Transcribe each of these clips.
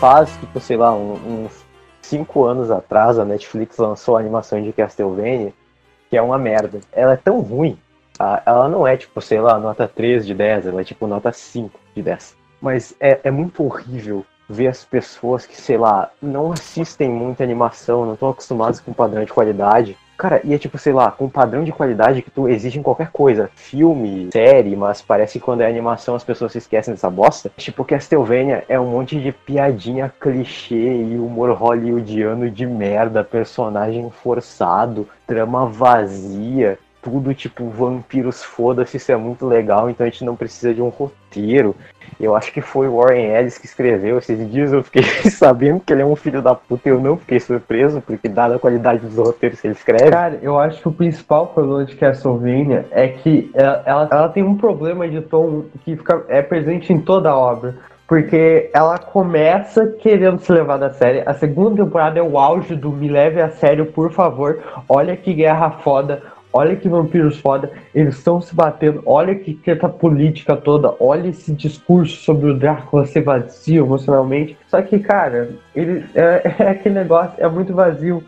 faz, tipo, sei lá, um, uns cinco anos atrás, a Netflix lançou a animação de Castlevania, que é uma merda. Ela é tão ruim, tá? ela não é, tipo, sei lá, nota 3 de 10, ela é tipo nota 5 de 10. Mas é, é muito horrível ver as pessoas que, sei lá, não assistem muita animação, não estão acostumadas com padrão de qualidade, Cara, e é tipo, sei lá, com um padrão de qualidade que tu exige em qualquer coisa. Filme, série, mas parece que quando é animação as pessoas se esquecem dessa bosta. Tipo, Castlevania é um monte de piadinha clichê e humor hollywoodiano de merda, personagem forçado, trama vazia tudo tipo vampiros, foda-se, isso é muito legal, então a gente não precisa de um roteiro. Eu acho que foi Warren Ellis que escreveu esses dias, eu fiquei sabendo que ele é um filho da puta, eu não fiquei surpreso, porque dada a qualidade dos roteiros que ele escreve. Cara, eu acho que o principal problema de Castlevania é que ela, ela, ela tem um problema de tom que fica, é presente em toda a obra. Porque ela começa querendo se levar da série. A segunda temporada é o auge do me leve a sério, por favor. Olha que guerra foda olha que vampiros foda, eles estão se batendo, olha que treta política toda, olha esse discurso sobre o Drácula ser vazio emocionalmente. Só que, cara, ele é, é aquele negócio, é muito vazio,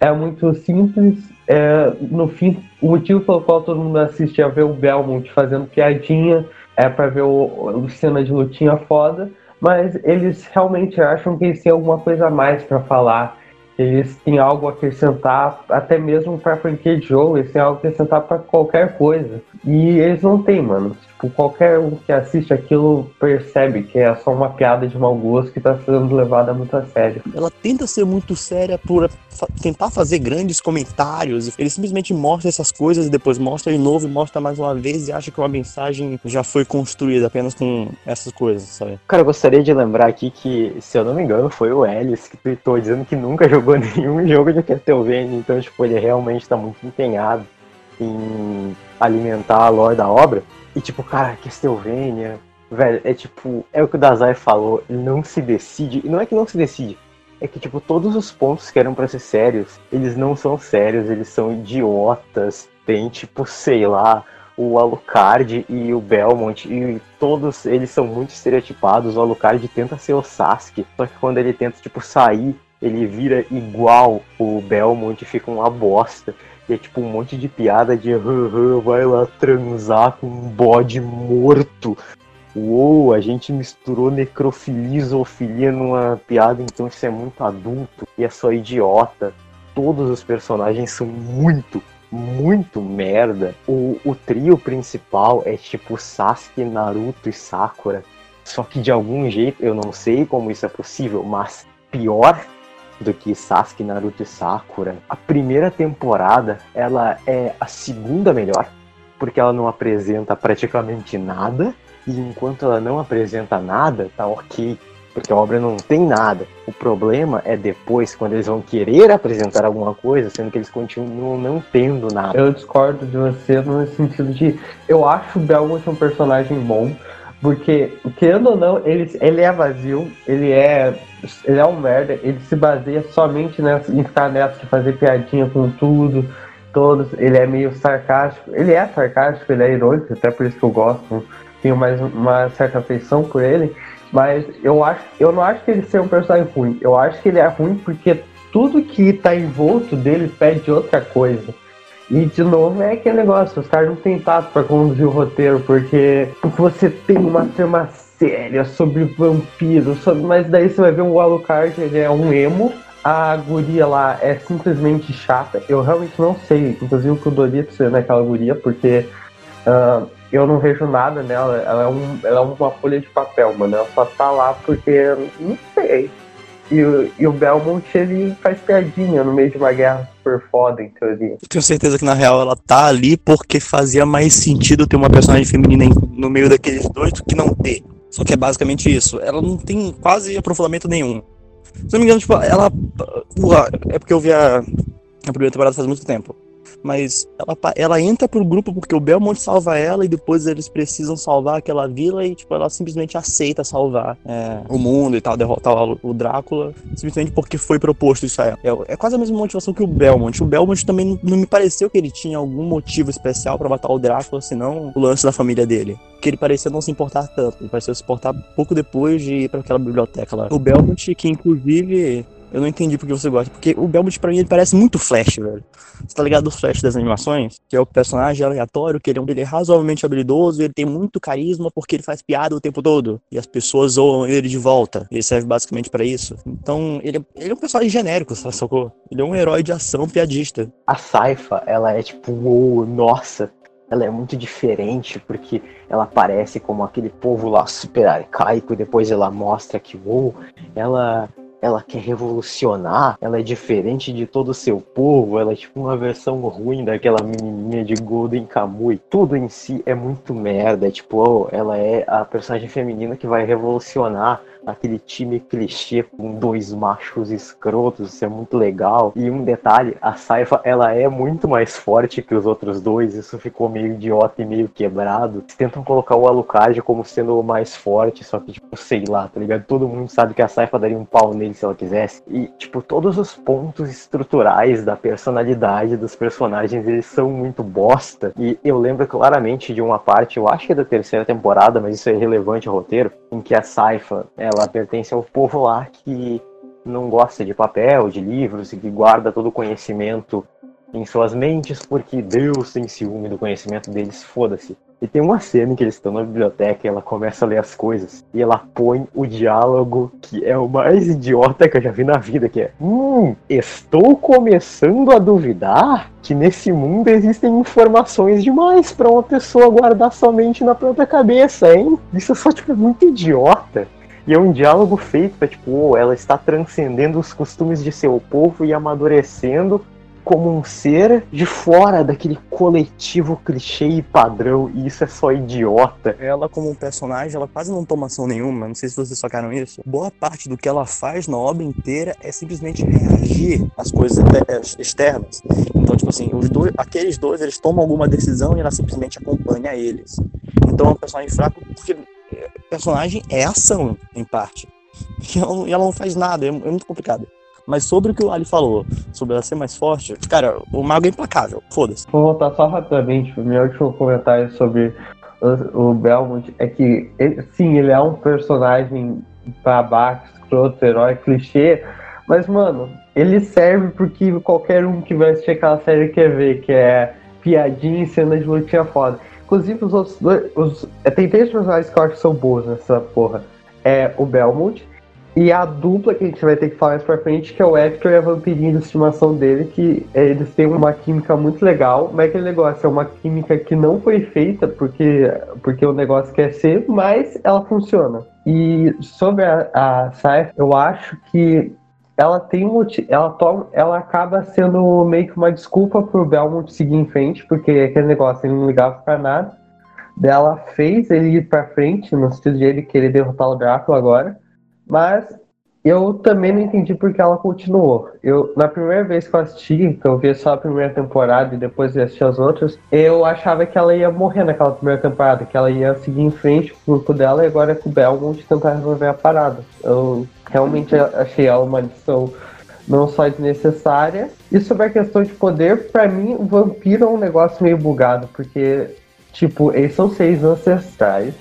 é muito simples. É, no fim, o motivo pelo qual todo mundo assiste é ver o Belmont fazendo piadinha, é para ver o, o cena de lutinha foda, mas eles realmente acham que eles têm alguma coisa a mais para falar eles têm algo a acrescentar, até mesmo para franquia de jogo, eles têm algo a acrescentar para qualquer coisa. E eles não têm, mano. Tipo, qualquer um que assiste aquilo percebe que é só uma piada de mau gosto que tá sendo levada muito a sério. Ela tenta ser muito séria por tentar fazer grandes comentários. Ele simplesmente mostra essas coisas e depois mostra de novo e mostra mais uma vez e acha que uma mensagem já foi construída apenas com essas coisas, sabe? Cara, eu gostaria de lembrar aqui que, se eu não me engano, foi o Ellis que tweetou dizendo que nunca jogou nenhum jogo de Castlevania, então, tipo, ele realmente tá muito empenhado em alimentar a lore da obra. E tipo, cara, Castlevania, velho, é tipo, é o que o Dazai falou, não se decide, e não é que não se decide, é que tipo, todos os pontos que eram para ser sérios, eles não são sérios, eles são idiotas. Tem tipo, sei lá, o Alucard e o Belmont, e todos eles são muito estereotipados. O Alucard tenta ser o Sasuke, só que quando ele tenta, tipo, sair, ele vira igual o Belmont e fica uma bosta. E é tipo um monte de piada de vai lá transar com um bode morto. Uou, a gente misturou necrofilia e zoofilia numa piada, então isso é muito adulto e é só idiota. Todos os personagens são muito, muito merda. O, o trio principal é tipo Sasuke, Naruto e Sakura. Só que de algum jeito, eu não sei como isso é possível, mas pior do que Sasuke, Naruto e Sakura. A primeira temporada, ela é a segunda melhor, porque ela não apresenta praticamente nada, e enquanto ela não apresenta nada, tá ok, porque a obra não tem nada. O problema é depois, quando eles vão querer apresentar alguma coisa, sendo que eles continuam não tendo nada. Eu discordo de você no sentido de, eu acho o Belmont um personagem bom, porque, querendo ou não, ele, ele é vazio, ele é, ele é um merda, ele se baseia somente nessa, em ficar nessa de fazer piadinha com tudo, todos, ele é meio sarcástico, ele é sarcástico, ele é irônico, até por isso que eu gosto, tenho mais uma certa afeição por ele, mas eu acho, eu não acho que ele seja um personagem ruim, eu acho que ele é ruim porque tudo que tá envolto dele pede outra coisa. E de novo é aquele negócio, os caras não têm tato pra conduzir o roteiro, porque você tem uma trama séria sobre vampiros, sobre... mas daí você vai ver o Alucard, ele é um emo, a guria lá é simplesmente chata, eu realmente não sei, inclusive o que o Dorito é naquela guria, porque uh, eu não vejo nada nela, ela é, um, ela é uma folha de papel, mano, ela só tá lá porque, não sei, e, e, o Belmont, ele faz piadinha no meio de uma guerra super foda, em teoria. Eu tenho certeza que, na real, ela tá ali porque fazia mais sentido ter uma personagem feminina no meio daqueles dois do que não ter. Só que é basicamente isso. Ela não tem quase aprofundamento nenhum. Se não me engano, tipo, ela... É porque eu vi a, a primeira temporada faz muito tempo mas ela, ela entra pro grupo porque o Belmont salva ela e depois eles precisam salvar aquela vila e, tipo, ela simplesmente aceita salvar é, o mundo e tal, derrotar o Drácula, simplesmente porque foi proposto isso a ela. É, é quase a mesma motivação que o Belmont. O Belmont também não, não me pareceu que ele tinha algum motivo especial para matar o Drácula, senão o lance da família dele. que ele parecia não se importar tanto. Ele parecia se importar pouco depois de ir para aquela biblioteca lá. O Belmont, que inclusive eu não entendi porque você gosta. Porque o Belmont, pra mim, ele parece muito Flash, velho. Você tá ligado do Flash das animações? Que é o personagem aleatório, que ele é, um, ele é razoavelmente habilidoso, ele tem muito carisma porque ele faz piada o tempo todo. E as pessoas zoam ele de volta. Ele serve basicamente para isso. Então, ele, é, ele é um personagem genérico, sacou? Ele é um herói de ação piadista. A Saifa, ela é tipo, uou, nossa, ela é muito diferente porque ela aparece como aquele povo lá super arcaico e depois ela mostra que, uou, ela ela quer revolucionar, ela é diferente de todo o seu povo, ela é tipo uma versão ruim daquela menininha de Golden Kamuy. Tudo em si é muito merda, é tipo, oh, ela é a personagem feminina que vai revolucionar aquele time clichê com dois machos escrotos, isso é muito legal. E um detalhe, a Saifa, ela é muito mais forte que os outros dois, isso ficou meio idiota e meio quebrado. Tentam colocar o Alucard como sendo o mais forte, só que, tipo, sei lá, tá ligado? Todo mundo sabe que a Saifa daria um pau nele se ela quisesse. E, tipo, todos os pontos estruturais da personalidade dos personagens, eles são muito bosta. E eu lembro claramente de uma parte, eu acho que é da terceira temporada, mas isso é irrelevante ao roteiro, em que a Saifa, ela pertence ao povo lá que não gosta de papel, de livros e que guarda todo o conhecimento em suas mentes porque Deus tem ciúme do conhecimento deles, foda-se. E tem uma cena em que eles estão na biblioteca e ela começa a ler as coisas e ela põe o diálogo que é o mais idiota que eu já vi na vida, que é Hum, estou começando a duvidar que nesse mundo existem informações demais para uma pessoa guardar somente na própria cabeça, hein? Isso é só, tipo, muito idiota. E é um diálogo feito para, tipo, oh, ela está transcendendo os costumes de seu povo e amadurecendo como um ser de fora daquele coletivo clichê e padrão, e isso é só idiota. Ela, como personagem, ela quase não toma ação nenhuma, não sei se vocês sacaram isso. Boa parte do que ela faz na obra inteira é simplesmente reagir às coisas externas. Então, tipo assim, os dois, aqueles dois, eles tomam alguma decisão e ela simplesmente acompanha eles. Então é um personagem fraco porque personagem é ação, em parte. E ela, ela não faz nada, é, é, muito complicado. Mas sobre o que o Ali falou, sobre ela ser mais forte, cara, o mago é implacável, foda-se. Vou voltar só rapidamente pro meu último comentário sobre o, o Belmont. É que, ele, sim, ele é um personagem babaca, escroto, herói, clichê, mas, mano, ele serve porque qualquer um que vai assistir aquela série quer ver, que é piadinha e cena de lutinha foda. Inclusive, os outros dois. Os, é, tem três personagens que eu acho que são boas nessa porra. É o Belmont e a dupla que a gente vai ter que falar mais pra frente, que é o Hector e a vampirinha de estimação dele, que é, eles têm uma química muito legal, mas aquele negócio é uma química que não foi feita porque, porque o negócio quer ser, mas ela funciona. E sobre a, a Saif, eu acho que ela tem um ela toma, ela acaba sendo meio que uma desculpa pro Belmont seguir em frente, porque aquele negócio ele não ligava para nada. Ela fez ele ir para frente no sentido de ele querer derrotar o Drácula agora, mas eu também não entendi porque ela continuou. Eu, na primeira vez que eu assisti, que eu vi só a primeira temporada e depois eu assisti as outras, eu achava que ela ia morrer naquela primeira temporada, que ela ia seguir em frente com o grupo dela e agora é com o Belmont tentar resolver a parada. Eu realmente achei ela uma lição não só desnecessária. E sobre a questão de poder, para mim, o vampiro é um negócio meio bugado, porque, tipo, eles são seis ancestrais,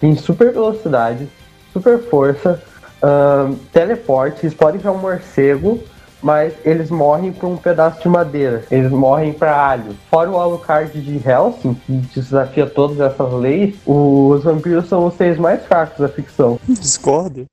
têm super velocidade, super força, uh, teleporte, eles podem virar um morcego, mas eles morrem por um pedaço de madeira. Eles morrem para alho. Fora o Alucard de Helsing, que desafia todas essas leis, os vampiros são os seres mais fracos da ficção. Discordo.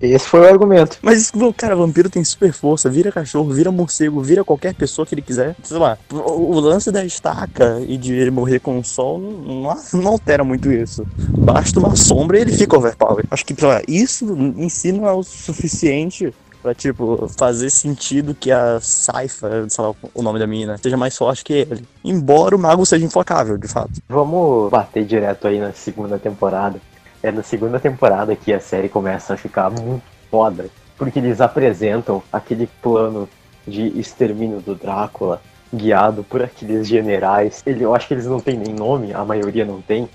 Esse foi o argumento. Mas, cara, vampiro tem super força, vira cachorro, vira morcego, vira qualquer pessoa que ele quiser. Sei lá, o lance da estaca e de ele morrer com o sol não, não altera muito isso. Basta uma sombra e ele fica overpower. Acho que, sei lá, isso em si não é o suficiente pra, tipo, fazer sentido que a Saifa, sei lá o nome da mina, seja mais forte que ele. Embora o mago seja inflacável, de fato. Vamos bater direto aí na segunda temporada é na segunda temporada que a série começa a ficar muito foda, porque eles apresentam aquele plano de extermínio do Drácula, guiado por aqueles generais. Ele, eu acho que eles não têm nem nome, a maioria não tem.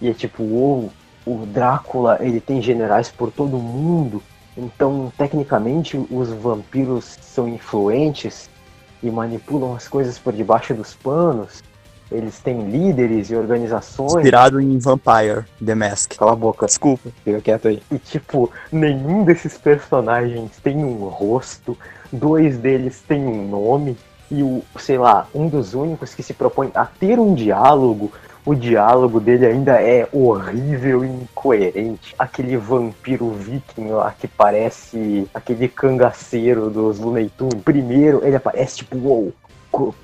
E é tipo, uou, o Drácula ele tem generais por todo mundo. Então, tecnicamente, os vampiros são influentes e manipulam as coisas por debaixo dos panos. Eles têm líderes e organizações. Inspirado em Vampire, The Mask. Cala a boca. Desculpa. Fica quieto aí. E, tipo, nenhum desses personagens tem um rosto, dois deles têm um nome, e o, sei lá, um dos únicos que se propõe a ter um diálogo, o diálogo dele ainda é horrível e incoerente. Aquele vampiro viking lá que parece aquele cangaceiro dos Looney Tunes. Primeiro, ele aparece tipo, uou,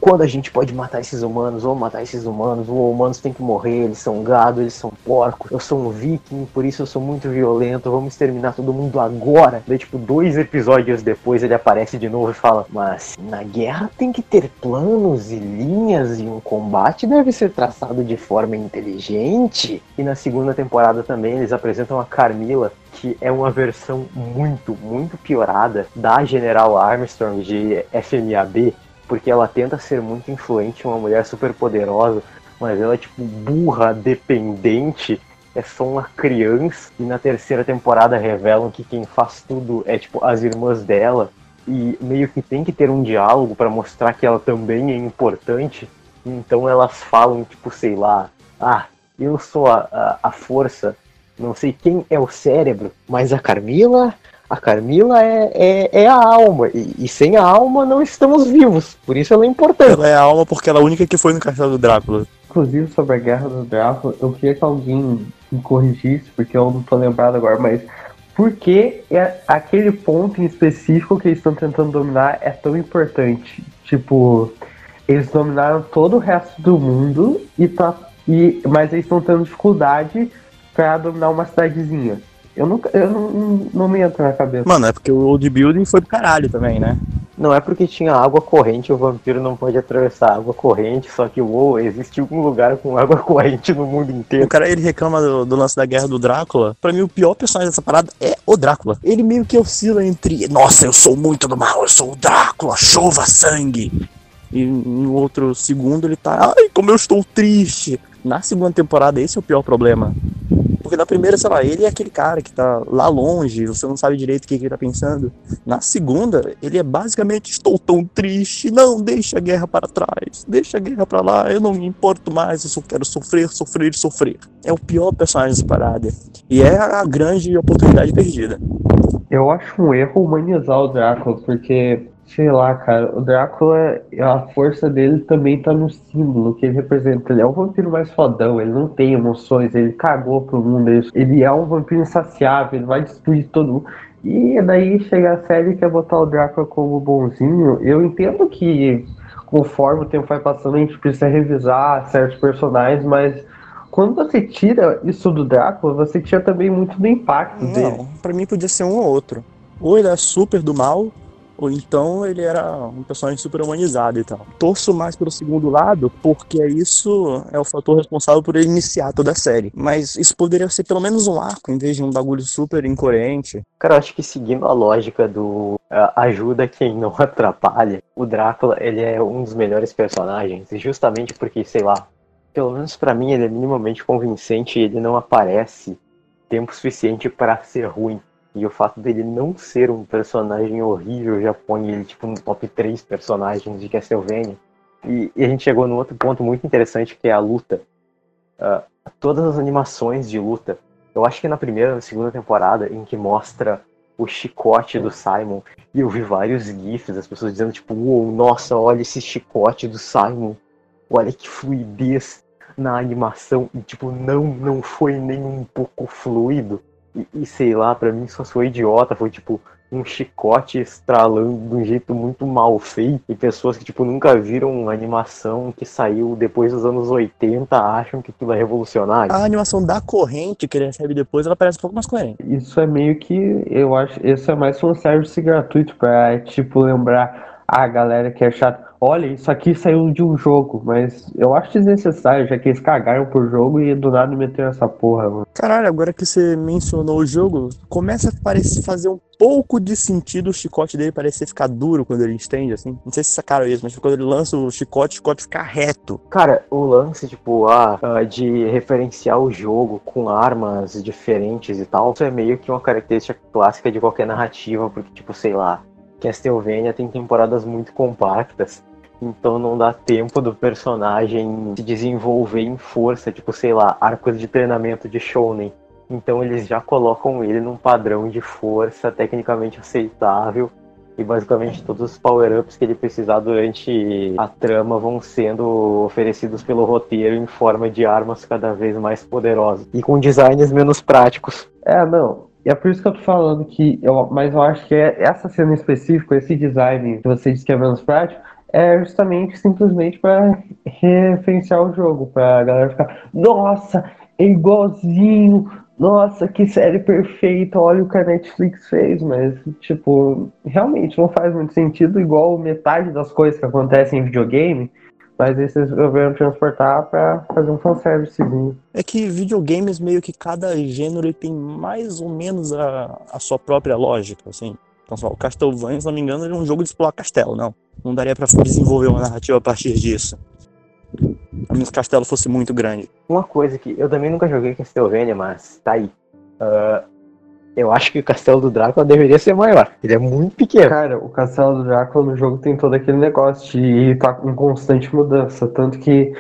quando a gente pode matar esses humanos, vamos matar esses humanos, os humanos têm que morrer, eles são gado, eles são porcos, eu sou um viking, por isso eu sou muito violento, vamos exterminar todo mundo agora. Daí, tipo, dois episódios depois ele aparece de novo e fala, mas na guerra tem que ter planos e linhas e um combate deve ser traçado de forma inteligente. E na segunda temporada também eles apresentam a Carmila, que é uma versão muito, muito piorada da General Armstrong de FMAB, porque ela tenta ser muito influente, uma mulher super poderosa, mas ela é tipo burra, dependente, é só uma criança. E na terceira temporada revelam que quem faz tudo é tipo as irmãs dela. E meio que tem que ter um diálogo para mostrar que ela também é importante. Então elas falam, tipo, sei lá, ah, eu sou a, a, a força, não sei quem é o cérebro, mas a Carmila a Carmila é, é, é a alma, e, e, sem a alma não estamos vivos, por isso ela é importante. Ela é a alma porque ela é a única que foi no castelo do Drácula. Inclusive sobre a guerra do Drácula, eu queria que alguém me corrigisse, porque eu não tô lembrado agora, mas por que é aquele ponto em específico que eles estão tentando dominar é tão importante? Tipo, eles dominaram todo o resto do mundo, e tá, e, mas eles estão tendo dificuldade para dominar uma cidadezinha. Eu, nunca, eu não, não me entra na cabeça. Mano, é porque o old building foi do caralho também, né? Não é porque tinha água corrente, o vampiro não pode atravessar água corrente, só que uou, existe um lugar com água corrente no mundo inteiro. O cara ele reclama do, do, lance da guerra do Drácula. Pra mim, o pior personagem dessa parada é o Drácula. Ele meio que oscila entre, nossa, eu sou muito do mal, eu sou o Drácula, chova sangue. E no outro segundo ele tá, ai, como eu estou triste. Na segunda temporada, esse é o pior problema. Porque na primeira, sei lá, ele é aquele cara que tá lá longe, você não sabe direito o que, que ele tá pensando. Na segunda, ele é basicamente: estou tão triste, não, deixa a guerra para trás, deixa a guerra para lá, eu não me importo mais, eu só quero sofrer, sofrer, sofrer. É o pior personagem dessa parada. E é a grande oportunidade perdida. Eu acho um erro humanizar o Drácula, porque Sei lá, cara, o Drácula, a força dele também tá no símbolo que ele representa. Ele é o vampiro mais fodão, ele não tem emoções, ele cagou pro mundo, ele é um vampiro insaciável, ele vai destruir todo mundo. E daí chega a série que quer botar o Drácula como bonzinho. Eu entendo que conforme o tempo vai passando, a gente precisa revisar certos personagens, mas quando você tira isso do Drácula, você tira também muito do impacto não, dele. Pra mim podia ser um ou outro. Ou ele é super do mal, ou então ele era um personagem super humanizado e tal. Torço mais pelo segundo lado, porque isso é o fator responsável por ele iniciar toda a série. Mas isso poderia ser pelo menos um arco, em vez de um bagulho super incoerente. Cara, eu acho que seguindo a lógica do ajuda quem não atrapalha, o Drácula, ele é um dos melhores personagens, justamente porque, sei lá, pelo menos para mim ele é minimamente convincente e ele não aparece tempo suficiente para ser ruim. E o fato dele não ser um personagem horrível já põe ele tipo no top 3 personagens de Castlevania. E, e a gente chegou num outro ponto muito interessante que é a luta. Uh, todas as animações de luta. Eu acho que na primeira ou segunda temporada, em que mostra o chicote do Simon, e eu vi vários GIFs, as pessoas dizendo, tipo, uou, nossa, olha esse chicote do Simon, olha que fluidez na animação, e tipo, não, não foi nem um pouco fluido. E, e, sei lá, para mim só foi idiota, foi tipo um chicote estralando de um jeito muito mal feito. E pessoas que tipo nunca viram animação que saiu depois dos anos 80 acham que aquilo é revolucionário. A animação da corrente que ele recebe depois, ela parece um pouco mais coerente. Isso é meio que, eu acho, isso é mais um service gratuito para tipo lembrar a galera que é chata olha, isso aqui saiu de um jogo, mas eu acho desnecessário, já que eles cagaram por jogo e do nada meteram essa porra, mano. Caralho, agora que você mencionou o jogo, começa a parecer fazer um pouco de sentido o chicote dele parecer ficar duro quando ele estende, assim. Não sei se sacaram isso, mas quando ele lança o chicote, o chicote fica reto. Cara, o lance, tipo, ah, de referenciar o jogo com armas diferentes e tal, isso é meio que uma característica clássica de qualquer narrativa, porque, tipo, sei lá, Castlevania tem temporadas muito compactas então não dá tempo do personagem se desenvolver em força, tipo, sei lá, arcos de treinamento de shounen. Então eles já colocam ele num padrão de força tecnicamente aceitável e basicamente todos os power-ups que ele precisar durante a trama vão sendo oferecidos pelo roteiro em forma de armas cada vez mais poderosas e com designs menos práticos. É, não. E é por isso que eu tô falando que eu, mas eu acho que é essa cena específica, esse design que você disse que é menos prático, é justamente simplesmente para referenciar o jogo, pra galera ficar, nossa, é igualzinho nossa, que série perfeita, olha o que a Netflix fez, mas, tipo, realmente não faz muito sentido, igual metade das coisas que acontecem em videogame, mas esses resolveram transportar para fazer um fanservicezinho. É que videogames, meio que cada gênero tem mais ou menos a, a sua própria lógica, assim. Então, só, o Castlevania, se não me engano, é um jogo de explorar castelo, não. Não daria para desenvolver uma narrativa a partir disso. A menos que o castelo fosse muito grande. Uma coisa que eu também nunca joguei Castlevania, mas tá aí. Uh, eu acho que o castelo do Drácula deveria ser maior. Ele é muito pequeno. Cara, o castelo do Drácula no jogo tem todo aquele negócio de tá em constante mudança. Tanto que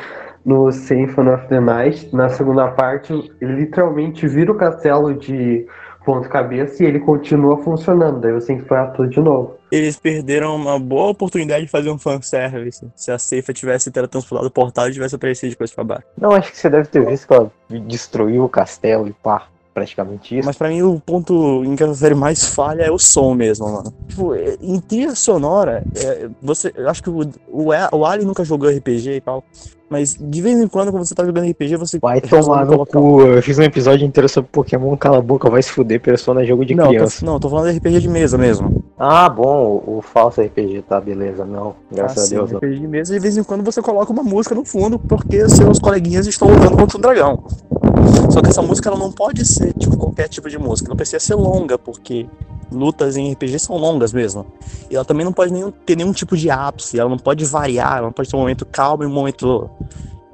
no Symphony of the Night, na segunda parte, ele literalmente vira o castelo de ponto cabeça e ele continua funcionando. Daí você tem que explorar tudo de novo. Eles perderam uma boa oportunidade de fazer um fanservice. Se a Seifa tivesse teletransportado o portal e tivesse aparecido de coisa pra baixo. Não, acho que você deve ter visto que ela destruiu o castelo e pá praticamente isso. Mas pra mim o ponto em que a série mais falha é o som mesmo, mano. Tipo, em trilha sonora, é, você, eu acho que o, o, o Ali nunca jogou RPG e tal. Mas de vez em quando, quando você tá jogando RPG, você. Vai tomar no cu. Eu fiz um episódio inteiro sobre Pokémon, cala a boca, vai se fuder, Persona jogo de não, criança. Tô, não, tô falando de RPG de mesa mesmo. Ah, bom, o, o falso RPG, tá, beleza. Não, graças ah, a Deus. Sim, RPG de mesa, de vez em quando você coloca uma música no fundo, porque seus coleguinhas estão lutando contra um dragão. Só que essa música ela não pode ser tipo qualquer tipo de música, não precisa ser longa, porque lutas em RPG são longas mesmo. E ela também não pode nenhum, ter nenhum tipo de ápice, ela não pode variar, ela não pode ter um momento calmo e um momento,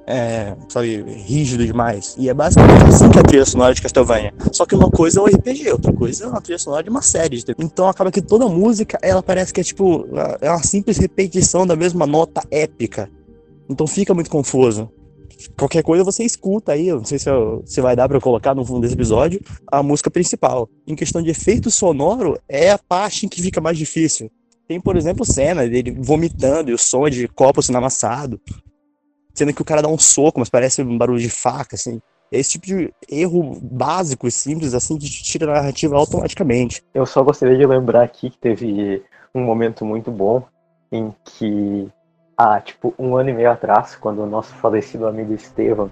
é, sabe, rígido demais. E é basicamente assim que é a trilha sonora de Castlevania. Só que uma coisa é o RPG, outra coisa é a trilha sonora de uma série. Então acaba que toda música, ela parece que é tipo, é uma simples repetição da mesma nota épica. Então fica muito confuso qualquer coisa você escuta aí, eu não sei se, eu, se vai dar para colocar no fundo desse episódio, a música principal. Em questão de efeito sonoro, é a parte em que fica mais difícil. Tem, por exemplo, cena dele vomitando e o som de copo sendo amassado. Sendo que o cara dá um soco, mas parece um barulho de faca, assim. É esse tipo de erro básico e simples, assim, que tira a narrativa automaticamente. Eu só gostaria de lembrar aqui que teve um momento muito bom em que há tipo um ano e meio atrás, quando o nosso falecido amigo Estevam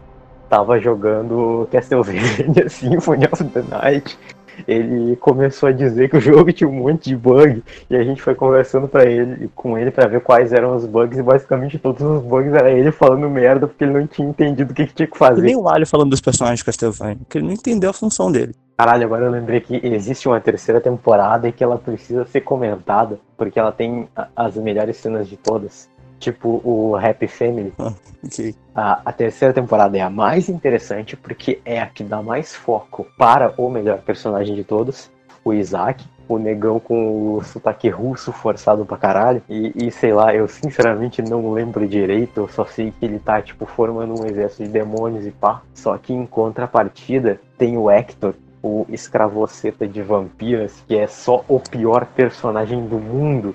tava jogando Castlevania Symphony of the Night, ele começou a dizer que o jogo tinha um monte de bug e a gente foi conversando para ele com ele para ver quais eram os bugs e basicamente todos os bugs era ele falando merda porque ele não tinha entendido o que, que tinha que fazer. E nem o Alho falando dos personagens de Castlevania, porque ele não entendeu a função dele. Caralho, agora eu lembrei que existe uma terceira temporada e que ela precisa ser comentada porque ela tem as melhores cenas de todas tipo o Happy Family. Ah, okay. a, a terceira temporada é a mais interessante porque é a que dá mais foco para o melhor personagem de todos, o Isaac. O negão com o sotaque russo forçado pra caralho. E, e, sei lá, eu sinceramente não lembro direito. Eu só sei que ele tá, tipo, formando um exército de demônios e pá. Só que em contrapartida tem o Hector, o escravoceta de vampiras, que é só o pior personagem do mundo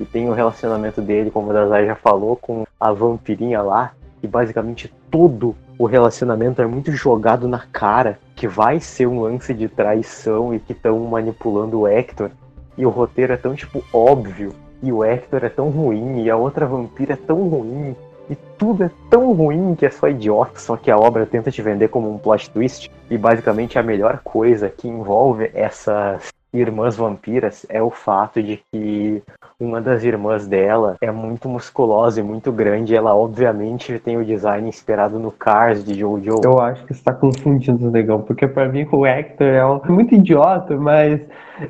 e tem o relacionamento dele, como o Dazai já falou, com a vampirinha lá, e basicamente todo o relacionamento é muito jogado na cara que vai ser um lance de traição e que estão manipulando o Hector. E o roteiro é tão, tipo, óbvio. E o Hector é tão ruim, e a outra vampira é tão ruim. E tudo é tão ruim que é só idiota, só que a obra tenta te vender como um plot twist. E basicamente a melhor coisa que envolve essas irmãs vampiras é o fato de que uma das irmãs dela é muito musculosa e muito grande. Ela, obviamente, tem o design inspirado no Cars de Jojo. Eu acho que você tá confundindo, negão, porque para mim o Hector é muito idiota, mas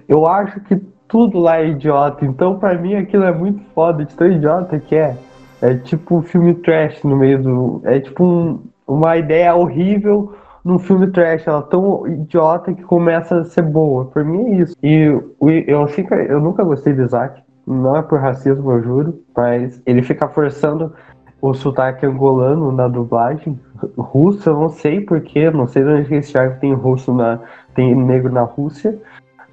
eu acho que tudo lá é idiota. Então, para mim, aquilo é muito foda, de tão idiota que é. É tipo um filme trash no meio do. É tipo um, uma ideia horrível num filme trash, ela é tão idiota que começa a ser boa. Por mim é isso. E eu, assim, eu nunca gostei de Isaac. não é por racismo, eu juro, mas ele fica forçando o sotaque angolano na dublagem. Russo, eu não sei porquê, não sei de onde esse arco tem russo na. tem negro na Rússia.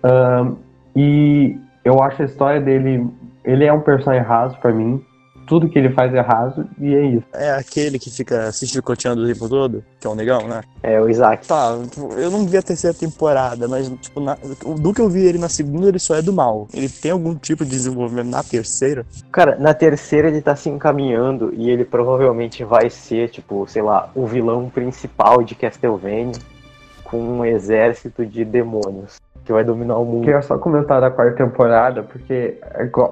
Um, e eu acho a história dele. Ele é um personagem raso para mim tudo que ele faz é raso e é isso. É aquele que fica se chicoteando o tempo todo, que é um negão, né? É, o Isaac. Tá, eu não vi a terceira temporada, mas, tipo, na, do que eu vi ele na segunda, ele só é do mal. Ele tem algum tipo de desenvolvimento na terceira? Cara, na terceira ele tá se encaminhando e ele provavelmente vai ser, tipo, sei lá, o vilão principal de Castlevania com um exército de demônios que vai dominar o mundo. Queria só comentar da quarta temporada, porque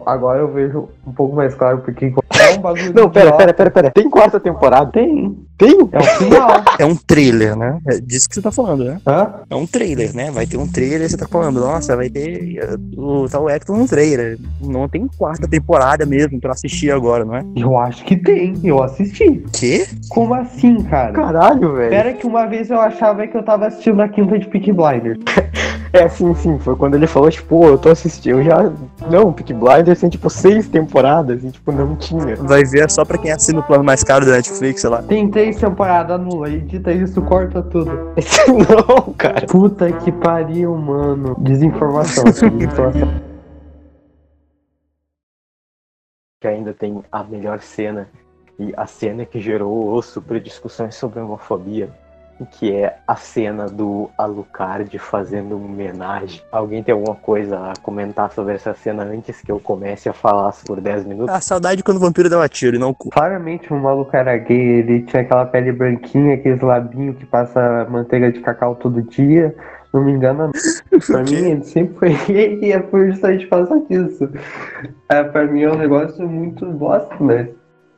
agora eu vejo um pouco mais claro porque é um bagulho. Não, pera, pera, pera, pera. Tem quarta temporada? Tem. Tem? É o final. é um trailer, né? É disso que você tá falando, né? Hã? É um trailer, né? Vai ter um trailer e você tá falando, nossa, vai ter uh, o tal Hector no trailer. Não tem quarta temporada mesmo pra assistir agora, não é? Eu acho que tem. Eu assisti. Quê? Como assim, cara? Caralho, velho. Pera que uma vez eu achava que eu tava assistindo a quinta de Peak Blinders. É, sim, sim. Foi quando ele falou, tipo, eu tô assistindo. Eu já. Não, Peak Blinders tem, tipo, seis temporadas e, tipo, não tinha. Vai ver só pra quem assina o plano mais caro da Netflix, sei lá. Tem três temporadas nula. Edita isso, corta tudo. não, cara. Puta que pariu, mano. Desinformação. desinformação. Que ainda tem a melhor cena. E a cena que gerou super discussões sobre homofobia que é a cena do Alucard fazendo uma homenagem. Alguém tem alguma coisa a comentar sobre essa cena antes que eu comece a falar por 10 minutos? A saudade quando o vampiro dá um tiro e não o cu. Claramente o maluco era gay, ele tinha aquela pele branquinha, aqueles labinhos que passa manteiga de cacau todo dia. Não me engano, pra mim ele sempre foi gay e é por justamente passar disso. É, pra mim é um negócio muito bosta, mas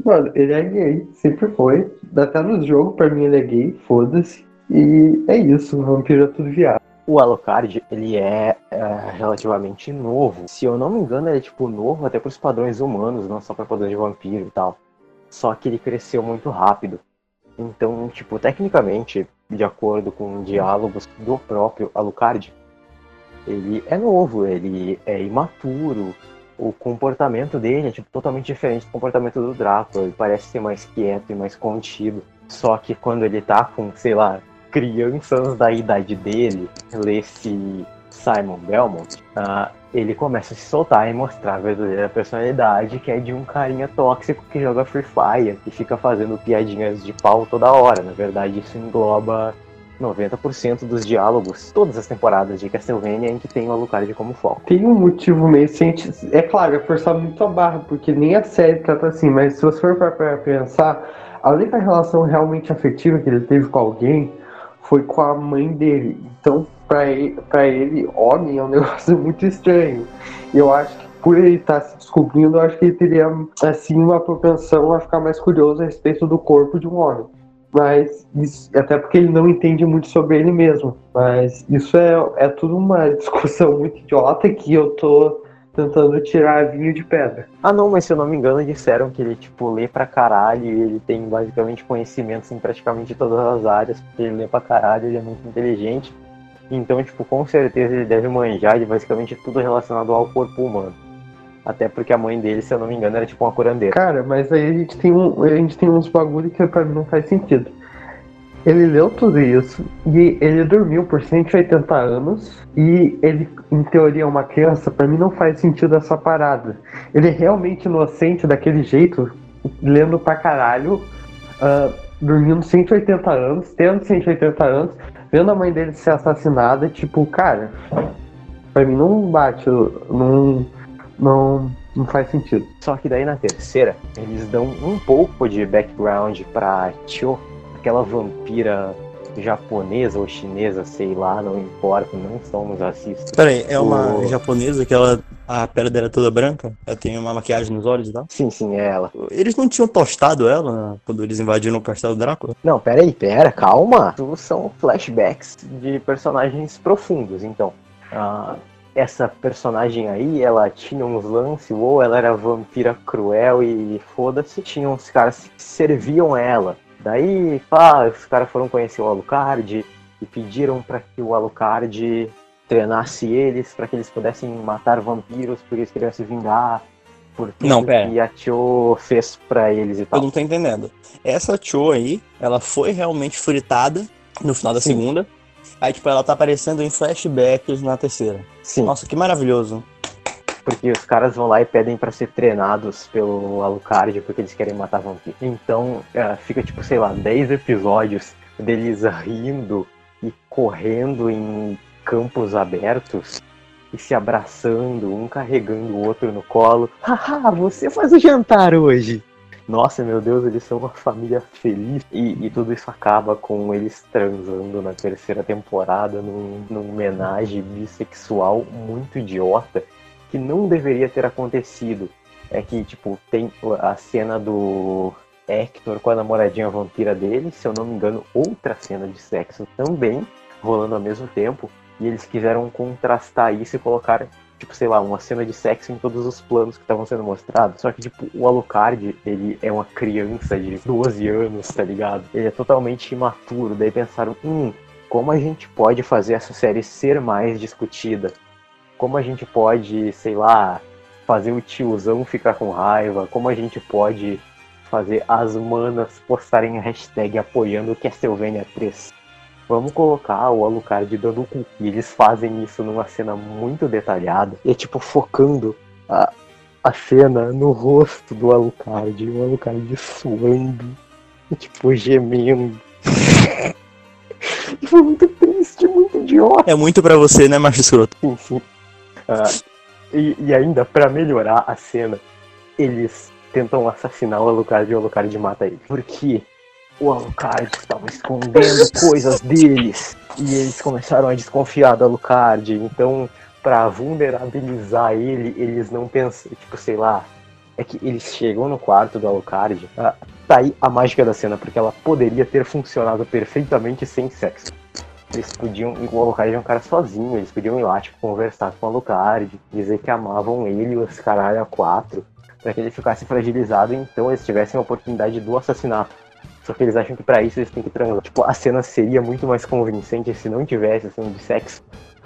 Mano, ele é gay, sempre foi. Até no jogo, pra mim, ele é gay, foda-se. E é isso, o vampiro é tudo viado. O Alucard, ele é, é, relativamente novo. Se eu não me engano, ele é tipo novo até pros padrões humanos, não só pra padrões de vampiro e tal. Só que ele cresceu muito rápido. Então, tipo, tecnicamente, de acordo com diálogos do próprio Alucard, ele é novo, ele é imaturo, o comportamento dele é tipo, totalmente diferente do comportamento do Drácula. Ele parece ser mais quieto e mais contido. Só que quando ele tá com, sei lá, crianças da idade dele, esse Simon Belmont, uh, ele começa a se soltar e mostrar a verdadeira personalidade, que é de um carinha tóxico que joga Free Fire, que fica fazendo piadinhas de pau toda hora. Na verdade, isso engloba 90% dos diálogos, todas as temporadas de Castlevania em que tem o Alucard como foco. Tem um motivo meio científico. É claro, é forçar muito a barra, porque nem a série trata assim, mas se você for para pensar, a única relação realmente afetiva que ele teve com alguém foi com a mãe dele. Então, para ele, ele, homem é um negócio muito estranho. Eu acho que por ele estar tá se descobrindo, eu acho que ele teria assim uma propensão a ficar mais curioso a respeito do corpo de um homem. Mas isso, até porque ele não entende muito sobre ele mesmo. Mas isso é, é tudo uma discussão muito idiota que eu tô tentando tirar vinho de pedra. Ah não, mas se eu não me engano, disseram que ele tipo lê pra caralho e ele tem basicamente conhecimentos em praticamente todas as áreas, porque ele lê pra caralho, ele é muito inteligente. Então, tipo, com certeza ele deve manjar de basicamente tudo relacionado ao corpo humano. Até porque a mãe dele, se eu não me engano, era tipo uma curandeira. Cara, mas aí a gente tem, um, a gente tem uns bagulho que pra mim não faz sentido. Ele leu tudo isso e ele dormiu por 180 anos e ele, em teoria, é uma criança. Para mim não faz sentido essa parada. Ele é realmente inocente daquele jeito, lendo pra caralho, uh, dormindo 180 anos, tendo 180 anos, vendo a mãe dele ser assassinada. Tipo, cara, pra mim não bate, não não, faz sentido. Só que daí na terceira, eles dão um pouco de background pra Cho, aquela vampira japonesa ou chinesa, sei lá, não importa, não somos racistas. Peraí, é uma o... japonesa que ela. A pele dela é toda branca? Ela tem uma maquiagem nos olhos e tal? Sim, sim, é ela. Eles não tinham tostado ela né, quando eles invadiram o castelo Drácula? Não, peraí, pera, calma. São flashbacks de personagens profundos, então. Uh, essa personagem aí, ela tinha uns lances, ou ela era vampira cruel e foda-se, tinha uns caras que serviam ela. Daí, pá, os caras foram conhecer o Alucard e pediram para que o Alucard treinasse eles, para que eles pudessem matar vampiros, porque eles queriam se vingar. por tudo Não, pera. que a Tio fez pra eles e Eu tal. não tô entendendo. Essa Cho aí, ela foi realmente fritada no final da Sim. segunda. Aí, tipo, ela tá aparecendo em flashbacks na terceira. Sim, Nossa, que maravilhoso. porque os caras vão lá e pedem pra ser treinados pelo Alucard porque eles querem matar vampiro. Então, é, fica tipo, sei lá, 10 episódios deles rindo e correndo em campos abertos e se abraçando, um carregando o outro no colo. Haha, você faz o jantar hoje! Nossa, meu Deus, eles são uma família feliz. E, e tudo isso acaba com eles transando na terceira temporada num, num homenagem bissexual muito idiota que não deveria ter acontecido. É que, tipo, tem a cena do Hector com a namoradinha vampira dele, se eu não me engano, outra cena de sexo também rolando ao mesmo tempo. E eles quiseram contrastar isso e colocar, tipo, sei lá, uma cena de sexo em todos os planos que estavam sendo mostrados. Só que, tipo, o Alucard, ele é uma criança de 12 anos, tá ligado? Ele é totalmente imaturo. Daí pensaram, hum, como a gente pode fazer essa série ser mais discutida? Como a gente pode, sei lá, fazer o tiozão ficar com raiva? Como a gente pode fazer as manas postarem hashtag apoiando o Castlevania 3? Vamos colocar o Alucard dando o cu. E eles fazem isso numa cena muito detalhada. E é tipo focando a, a cena no rosto do Alucard. E o Alucard suando. E tipo gemendo. e foi muito triste, muito idiota. É muito pra você, né, macho escroto? Enfim. Ah, e, e ainda, pra melhorar a cena, eles tentam assassinar o Alucard e o Alucard mata ele. Porque o Alucard estava escondendo coisas deles. E eles começaram a desconfiar do Alucard. Então, pra vulnerabilizar ele, eles não pensam, tipo, sei lá. É que eles chegam no quarto do Alucard. ah, tá aí a mágica da cena, porque ela poderia ter funcionado perfeitamente sem sexo. Eles podiam, o Alucard é um cara sozinho, eles podiam ir lá, tipo, conversar com o Alucard, dizer que amavam ele e os caralho a quatro, pra que ele ficasse fragilizado, então eles tivessem a oportunidade do assassinato. Só que eles acham que pra isso eles têm que transar. Tipo, a cena seria muito mais convincente se não tivesse cena de sexo.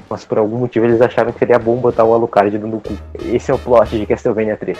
Mas por algum motivo eles acharam que seria bom botar o Alucard dando o cu. Esse é o plot de Castlevania 3.